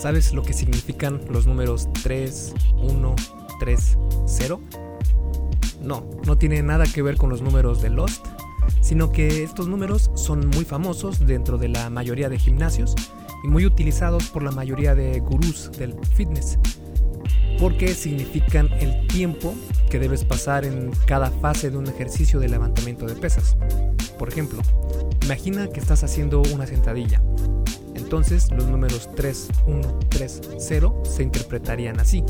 ¿Sabes lo que significan los números 3, 1, 3, 0? No, no tiene nada que ver con los números de Lost, sino que estos números son muy famosos dentro de la mayoría de gimnasios y muy utilizados por la mayoría de gurús del fitness, porque significan el tiempo que debes pasar en cada fase de un ejercicio de levantamiento de pesas. Por ejemplo, imagina que estás haciendo una sentadilla. Entonces los números 3, 1, 3, 0 se interpretarían así.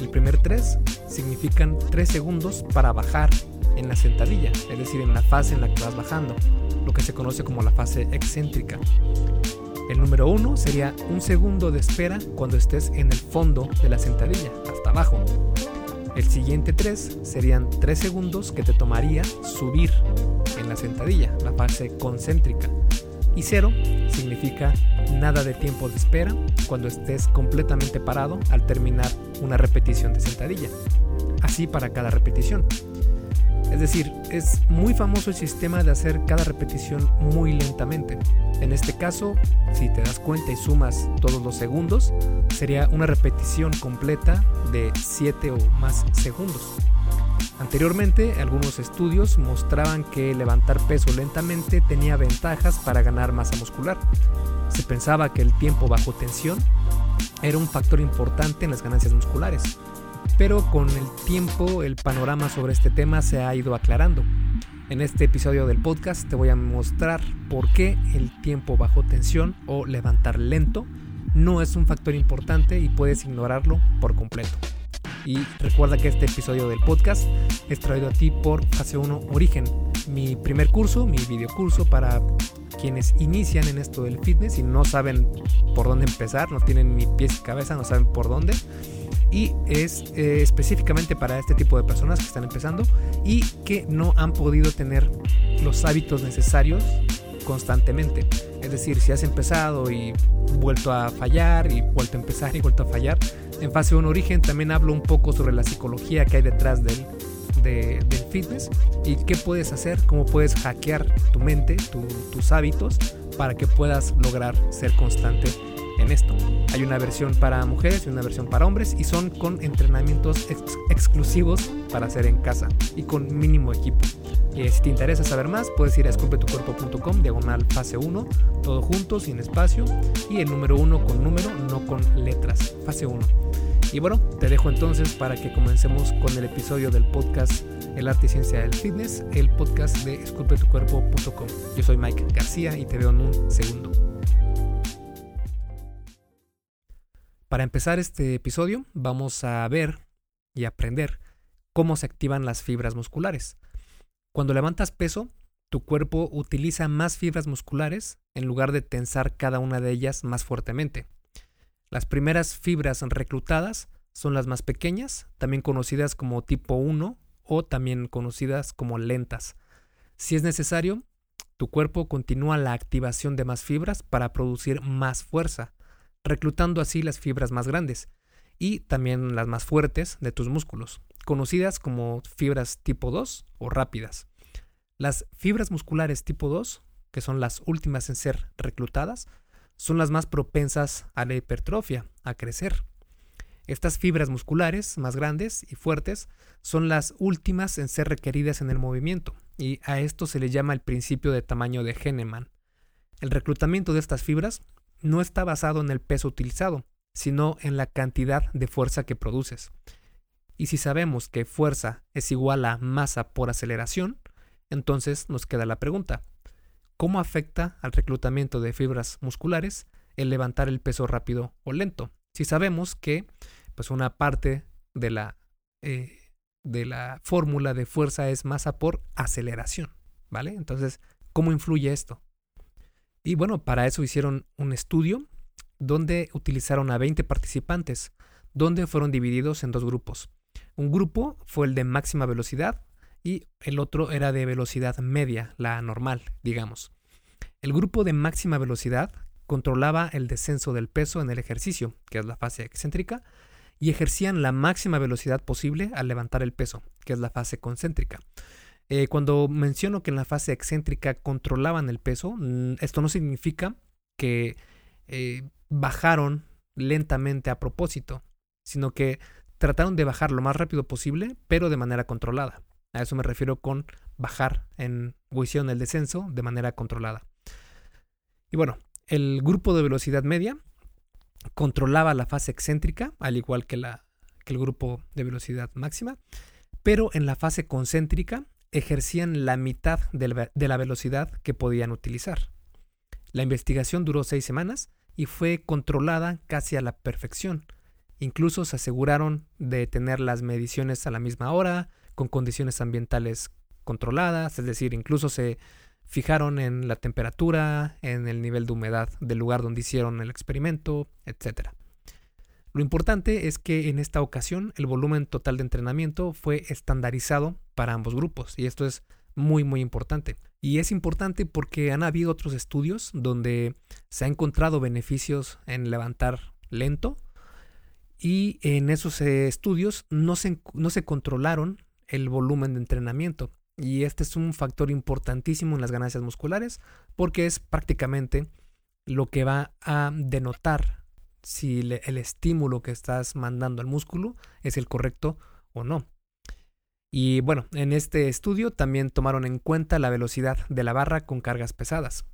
El primer 3 significan 3 segundos para bajar en la sentadilla, es decir, en la fase en la que vas bajando, lo que se conoce como la fase excéntrica. El número 1 sería un segundo de espera cuando estés en el fondo de la sentadilla, hasta abajo. El siguiente 3 serían 3 segundos que te tomaría subir en la sentadilla, la fase concéntrica. Y 0 significa nada de tiempo de espera cuando estés completamente parado al terminar una repetición de sentadilla. Así para cada repetición. Es decir, es muy famoso el sistema de hacer cada repetición muy lentamente. En este caso, si te das cuenta y sumas todos los segundos, sería una repetición completa de 7 o más segundos. Anteriormente, algunos estudios mostraban que levantar peso lentamente tenía ventajas para ganar masa muscular. Se pensaba que el tiempo bajo tensión era un factor importante en las ganancias musculares pero con el tiempo el panorama sobre este tema se ha ido aclarando. En este episodio del podcast te voy a mostrar por qué el tiempo bajo tensión o levantar lento no es un factor importante y puedes ignorarlo por completo. Y recuerda que este episodio del podcast es traído a ti por Fase 1 Origen, mi primer curso, mi video curso para quienes inician en esto del fitness y no saben por dónde empezar, no tienen ni pies y cabeza, no saben por dónde y es eh, específicamente para este tipo de personas que están empezando y que no han podido tener los hábitos necesarios constantemente. Es decir, si has empezado y vuelto a fallar y vuelto a empezar y vuelto a fallar, en fase 1 origen también hablo un poco sobre la psicología que hay detrás del, del fitness y qué puedes hacer, cómo puedes hackear tu mente, tus hábitos para que puedas lograr ser constante en esto. Hay una versión para mujeres y una versión para hombres y son con entrenamientos exclusivos para hacer en casa y con mínimo equipo. Eh, si te interesa saber más, puedes ir a esculpetucuerpo.com, diagonal fase 1, todo junto, sin espacio, y el número 1 con número, no con letras, fase 1. Y bueno, te dejo entonces para que comencemos con el episodio del podcast El arte y ciencia del fitness, el podcast de esculpetucuerpo.com. Yo soy Mike García y te veo en un segundo. Para empezar este episodio vamos a ver y aprender cómo se activan las fibras musculares. Cuando levantas peso, tu cuerpo utiliza más fibras musculares en lugar de tensar cada una de ellas más fuertemente. Las primeras fibras reclutadas son las más pequeñas, también conocidas como tipo 1 o también conocidas como lentas. Si es necesario, tu cuerpo continúa la activación de más fibras para producir más fuerza reclutando así las fibras más grandes y también las más fuertes de tus músculos, conocidas como fibras tipo 2 o rápidas. Las fibras musculares tipo 2, que son las últimas en ser reclutadas, son las más propensas a la hipertrofia, a crecer. Estas fibras musculares más grandes y fuertes son las últimas en ser requeridas en el movimiento, y a esto se le llama el principio de tamaño de Henneman. El reclutamiento de estas fibras no está basado en el peso utilizado, sino en la cantidad de fuerza que produces. Y si sabemos que fuerza es igual a masa por aceleración, entonces nos queda la pregunta, ¿cómo afecta al reclutamiento de fibras musculares el levantar el peso rápido o lento? Si sabemos que pues una parte de la, eh, de la fórmula de fuerza es masa por aceleración, ¿vale? Entonces, ¿cómo influye esto? Y bueno, para eso hicieron un estudio donde utilizaron a 20 participantes, donde fueron divididos en dos grupos. Un grupo fue el de máxima velocidad y el otro era de velocidad media, la normal, digamos. El grupo de máxima velocidad controlaba el descenso del peso en el ejercicio, que es la fase excéntrica, y ejercían la máxima velocidad posible al levantar el peso, que es la fase concéntrica. Eh, cuando menciono que en la fase excéntrica controlaban el peso, mm, esto no significa que eh, bajaron lentamente a propósito, sino que trataron de bajar lo más rápido posible, pero de manera controlada. A eso me refiero con bajar en o el descenso de manera controlada. Y bueno, el grupo de velocidad media controlaba la fase excéntrica, al igual que el grupo de velocidad máxima, pero en la fase concéntrica ejercían la mitad de la velocidad que podían utilizar. La investigación duró seis semanas y fue controlada casi a la perfección. Incluso se aseguraron de tener las mediciones a la misma hora, con condiciones ambientales controladas, es decir, incluso se fijaron en la temperatura, en el nivel de humedad del lugar donde hicieron el experimento, etc. Lo importante es que en esta ocasión el volumen total de entrenamiento fue estandarizado para ambos grupos y esto es muy muy importante. Y es importante porque han habido otros estudios donde se ha encontrado beneficios en levantar lento y en esos eh, estudios no se, no se controlaron el volumen de entrenamiento. Y este es un factor importantísimo en las ganancias musculares porque es prácticamente lo que va a denotar si el estímulo que estás mandando al músculo es el correcto o no. Y bueno, en este estudio también tomaron en cuenta la velocidad de la barra con cargas pesadas,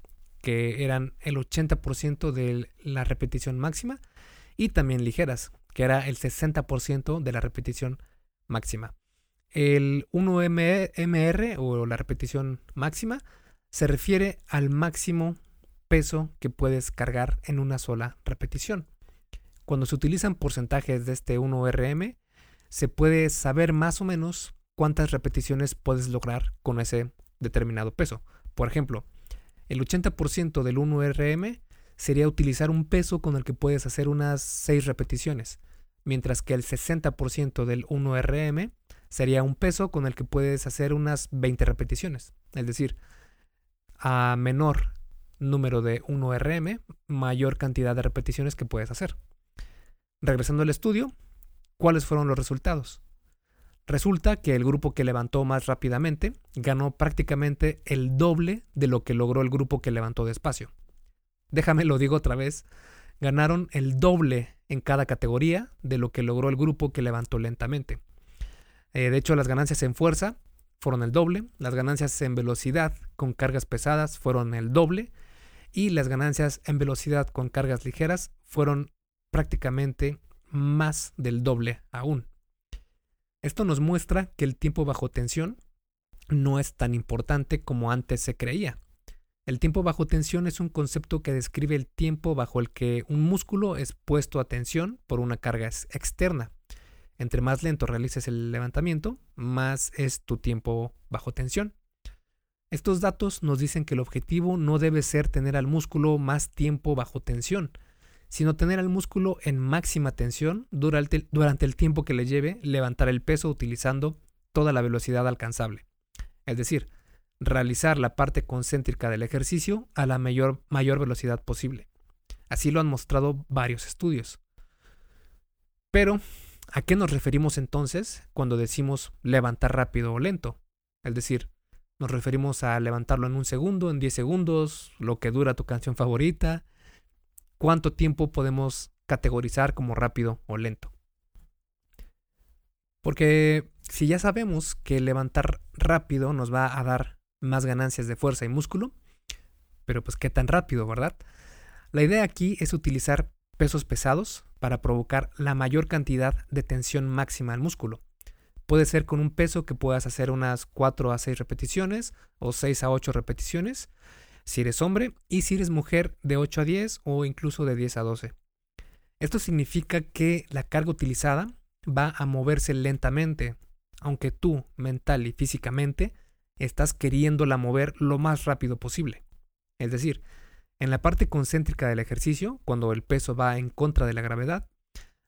que eran el 80% de la repetición máxima, y también ligeras, que era el 60% de la repetición máxima. El 1MR o la repetición máxima se refiere al máximo peso que puedes cargar en una sola repetición. Cuando se utilizan porcentajes de este 1RM, se puede saber más o menos cuántas repeticiones puedes lograr con ese determinado peso. Por ejemplo, el 80% del 1RM sería utilizar un peso con el que puedes hacer unas 6 repeticiones, mientras que el 60% del 1RM sería un peso con el que puedes hacer unas 20 repeticiones. Es decir, a menor número de 1RM, mayor cantidad de repeticiones que puedes hacer. Regresando al estudio, ¿cuáles fueron los resultados? Resulta que el grupo que levantó más rápidamente ganó prácticamente el doble de lo que logró el grupo que levantó despacio. Déjame lo digo otra vez, ganaron el doble en cada categoría de lo que logró el grupo que levantó lentamente. Eh, de hecho, las ganancias en fuerza fueron el doble, las ganancias en velocidad con cargas pesadas fueron el doble y las ganancias en velocidad con cargas ligeras fueron prácticamente más del doble aún. Esto nos muestra que el tiempo bajo tensión no es tan importante como antes se creía. El tiempo bajo tensión es un concepto que describe el tiempo bajo el que un músculo es puesto a tensión por una carga externa. Entre más lento realices el levantamiento, más es tu tiempo bajo tensión. Estos datos nos dicen que el objetivo no debe ser tener al músculo más tiempo bajo tensión, sino tener al músculo en máxima tensión durante, el tiempo que le lleve levantar el peso utilizando toda la velocidad alcanzable. Es decir, realizar la parte concéntrica del ejercicio a la mayor, mayor velocidad posible. Así lo han mostrado varios estudios. Pero, ¿a qué nos referimos entonces cuando decimos levantar rápido o lento? Es decir, nos referimos a levantarlo en un segundo, en 10 segundos, lo que dura tu canción favorita, cuánto tiempo podemos categorizar como rápido o lento. Porque si ya sabemos que levantar rápido nos va a dar más ganancias de fuerza y músculo, pero pues qué tan rápido, ¿verdad? La idea aquí es utilizar pesos pesados para provocar la mayor cantidad de tensión máxima al músculo. Puede ser con un peso que puedas hacer unas 4 a 6 repeticiones o 6 a 8 repeticiones, si eres hombre, y si eres mujer de 8 a 10 o incluso de 10 a 12. Esto significa que la carga utilizada va a moverse lentamente, aunque tú, mental y físicamente, estás queriéndola mover lo más rápido posible. Es decir, en la parte concéntrica del ejercicio, cuando el peso va en contra de la gravedad,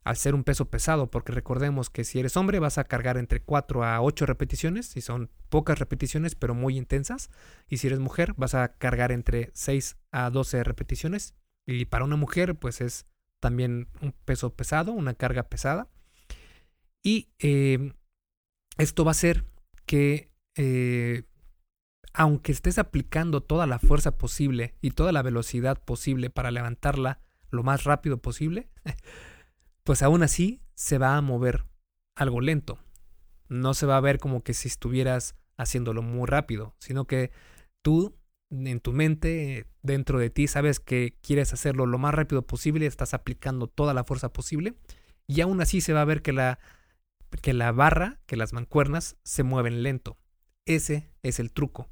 al ser un peso pesado, porque recordemos que si eres hombre vas a cargar entre 4 a 8 repeticiones, si son pocas repeticiones pero muy intensas, y si eres mujer vas a cargar entre 6 a 12 repeticiones, y para una mujer pues es también un peso pesado, una carga pesada, y eh, esto va a hacer que eh, aunque estés aplicando toda la fuerza posible y toda la velocidad posible para levantarla lo más rápido posible, pues aún así se va a mover algo lento. No se va a ver como que si estuvieras haciéndolo muy rápido, sino que tú en tu mente, dentro de ti, sabes que quieres hacerlo lo más rápido posible, estás aplicando toda la fuerza posible y aún así se va a ver que la, que la barra, que las mancuernas se mueven lento. Ese es el truco.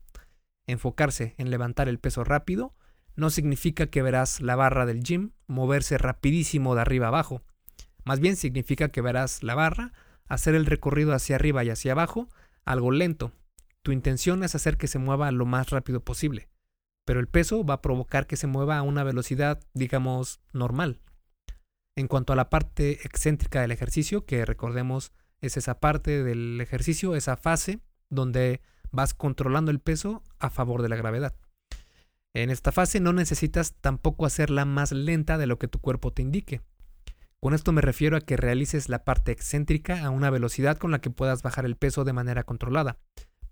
Enfocarse en levantar el peso rápido no significa que verás la barra del gym moverse rapidísimo de arriba abajo. Más bien significa que verás la barra hacer el recorrido hacia arriba y hacia abajo algo lento. Tu intención es hacer que se mueva lo más rápido posible, pero el peso va a provocar que se mueva a una velocidad, digamos, normal. En cuanto a la parte excéntrica del ejercicio, que recordemos es esa parte del ejercicio, esa fase donde vas controlando el peso a favor de la gravedad. En esta fase no necesitas tampoco hacerla más lenta de lo que tu cuerpo te indique. Con esto me refiero a que realices la parte excéntrica a una velocidad con la que puedas bajar el peso de manera controlada,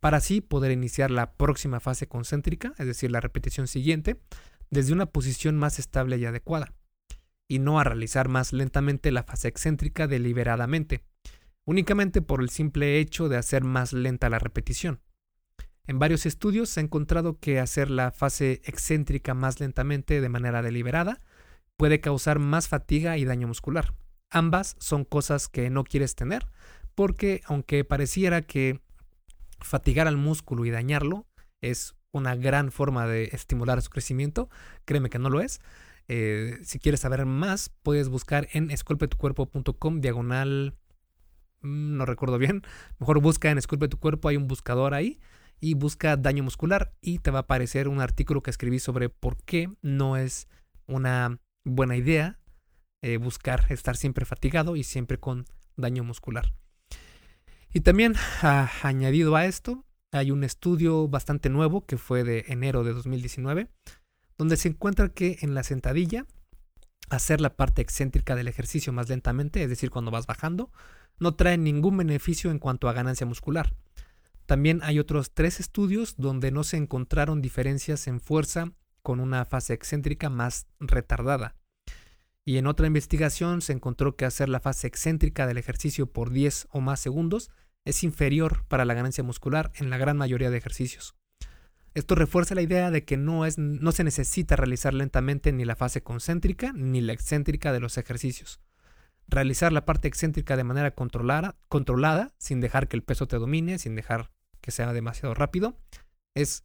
para así poder iniciar la próxima fase concéntrica, es decir, la repetición siguiente, desde una posición más estable y adecuada, y no a realizar más lentamente la fase excéntrica deliberadamente, únicamente por el simple hecho de hacer más lenta la repetición. En varios estudios se ha encontrado que hacer la fase excéntrica más lentamente de manera deliberada puede causar más fatiga y daño muscular. Ambas son cosas que no quieres tener porque aunque pareciera que fatigar al músculo y dañarlo es una gran forma de estimular su crecimiento, créeme que no lo es. Eh, si quieres saber más, puedes buscar en esculpetucuerpo.com diagonal, mm, no recuerdo bien, mejor busca en Esculpe tu cuerpo, hay un buscador ahí y busca daño muscular y te va a aparecer un artículo que escribí sobre por qué no es una buena idea eh, buscar estar siempre fatigado y siempre con daño muscular. Y también añadido a esto, hay un estudio bastante nuevo que fue de enero de 2019, donde se encuentra que en la sentadilla, hacer la parte excéntrica del ejercicio más lentamente, es decir, cuando vas bajando, no trae ningún beneficio en cuanto a ganancia muscular. También hay otros tres estudios donde no se encontraron diferencias en fuerza con una fase excéntrica más retardada. Y en otra investigación se encontró que hacer la fase excéntrica del ejercicio por 10 o más segundos es inferior para la ganancia muscular en la gran mayoría de ejercicios. Esto refuerza la idea de que no, es, no se necesita realizar lentamente ni la fase concéntrica ni la excéntrica de los ejercicios. Realizar la parte excéntrica de manera controlada, controlada, sin dejar que el peso te domine, sin dejar que sea demasiado rápido, es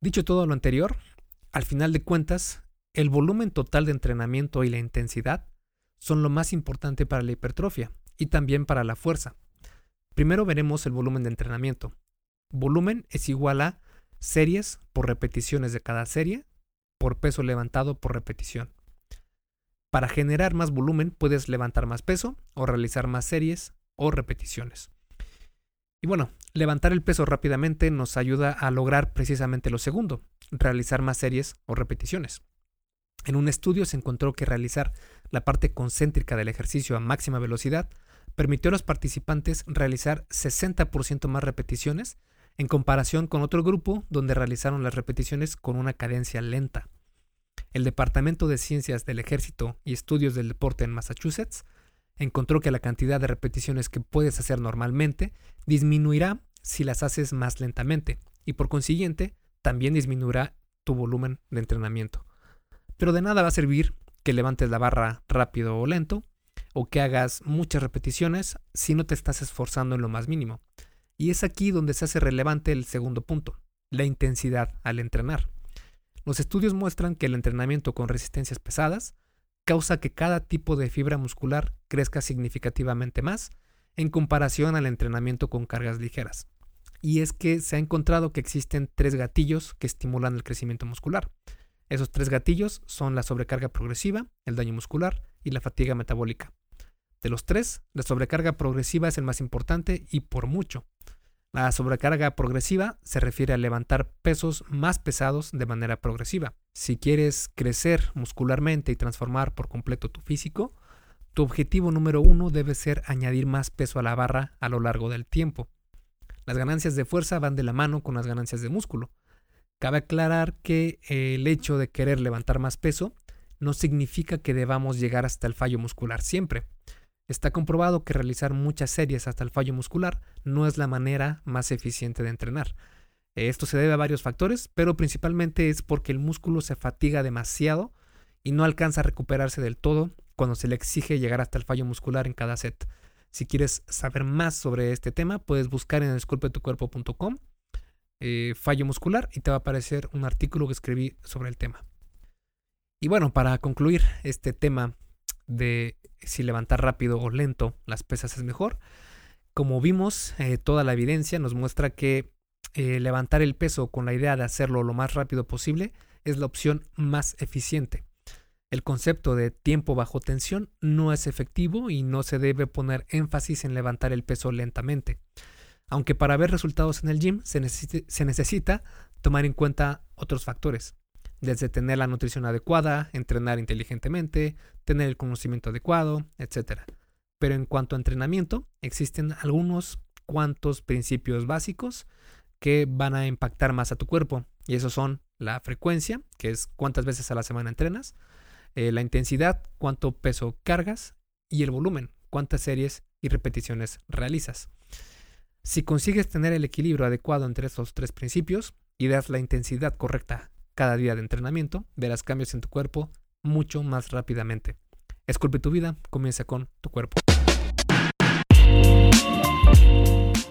Dicho todo lo anterior, al final de cuentas, el volumen total de entrenamiento y la intensidad son lo más importante para la hipertrofia y también para la fuerza. Primero veremos el volumen de entrenamiento. Volumen es igual a series por repeticiones de cada serie por peso levantado por repetición. Para generar más volumen puedes levantar más peso o realizar más series o repeticiones. Y bueno, levantar el peso rápidamente nos ayuda a lograr precisamente lo segundo, realizar más series o repeticiones. En un estudio se encontró que realizar la parte concéntrica del ejercicio a máxima velocidad permitió a los participantes realizar 60% más repeticiones en comparación con otro grupo donde realizaron las repeticiones con una cadencia lenta. El Departamento de Ciencias del Ejército y Estudios del Deporte en Massachusetts encontró que la cantidad de repeticiones que puedes hacer normalmente disminuirá si las haces más lentamente y por consiguiente también disminuirá tu volumen de entrenamiento. Pero de nada va a servir que levantes la barra rápido o lento o que hagas muchas repeticiones si no te estás esforzando en lo más mínimo. Y es aquí donde se hace relevante el segundo punto, la intensidad al entrenar. Los estudios muestran que el entrenamiento con resistencias pesadas causa que cada tipo de fibra muscular crezca significativamente más en comparación al entrenamiento con cargas ligeras. Y es que se ha encontrado que existen tres gatillos que estimulan el crecimiento muscular. Esos tres gatillos son la sobrecarga progresiva, el daño muscular y la fatiga metabólica. De los tres, la sobrecarga progresiva es el más importante y por mucho. La sobrecarga progresiva se refiere a levantar pesos más pesados de manera progresiva. Si quieres crecer muscularmente y transformar por completo tu físico, tu objetivo número uno debe ser añadir más peso a la barra a lo largo del tiempo. Las ganancias de fuerza van de la mano con las ganancias de músculo. Cabe aclarar que el hecho de querer levantar más peso no significa que debamos llegar hasta el fallo muscular siempre. Está comprobado que realizar muchas series hasta el fallo muscular no es la manera más eficiente de entrenar. Esto se debe a varios factores, pero principalmente es porque el músculo se fatiga demasiado y no alcanza a recuperarse del todo cuando se le exige llegar hasta el fallo muscular en cada set. Si quieres saber más sobre este tema, puedes buscar en esculpetucuerpo.com eh, fallo muscular y te va a aparecer un artículo que escribí sobre el tema. Y bueno, para concluir este tema de si levantar rápido o lento las pesas es mejor. Como vimos, eh, toda la evidencia nos muestra que eh, levantar el peso con la idea de hacerlo lo más rápido posible es la opción más eficiente. El concepto de tiempo bajo tensión no es efectivo y no se debe poner énfasis en levantar el peso lentamente. Aunque para ver resultados en el gym se, se necesita tomar en cuenta otros factores desde tener la nutrición adecuada, entrenar inteligentemente, tener el conocimiento adecuado, etc. Pero en cuanto a entrenamiento, existen algunos cuantos principios básicos que van a impactar más a tu cuerpo. Y esos son la frecuencia, que es cuántas veces a la semana entrenas, eh, la intensidad, cuánto peso cargas, y el volumen, cuántas series y repeticiones realizas. Si consigues tener el equilibrio adecuado entre estos tres principios y das la intensidad correcta cada día de entrenamiento, verás cambios en tu cuerpo mucho más rápidamente. Esculpe tu vida, comienza con tu cuerpo.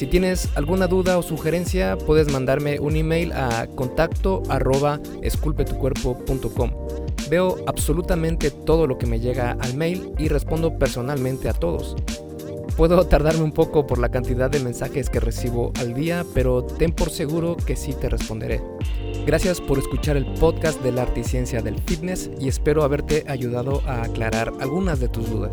Si tienes alguna duda o sugerencia, puedes mandarme un email a contacto arroba. Veo absolutamente todo lo que me llega al mail y respondo personalmente a todos. Puedo tardarme un poco por la cantidad de mensajes que recibo al día, pero ten por seguro que sí te responderé. Gracias por escuchar el podcast de la arte y ciencia del fitness y espero haberte ayudado a aclarar algunas de tus dudas.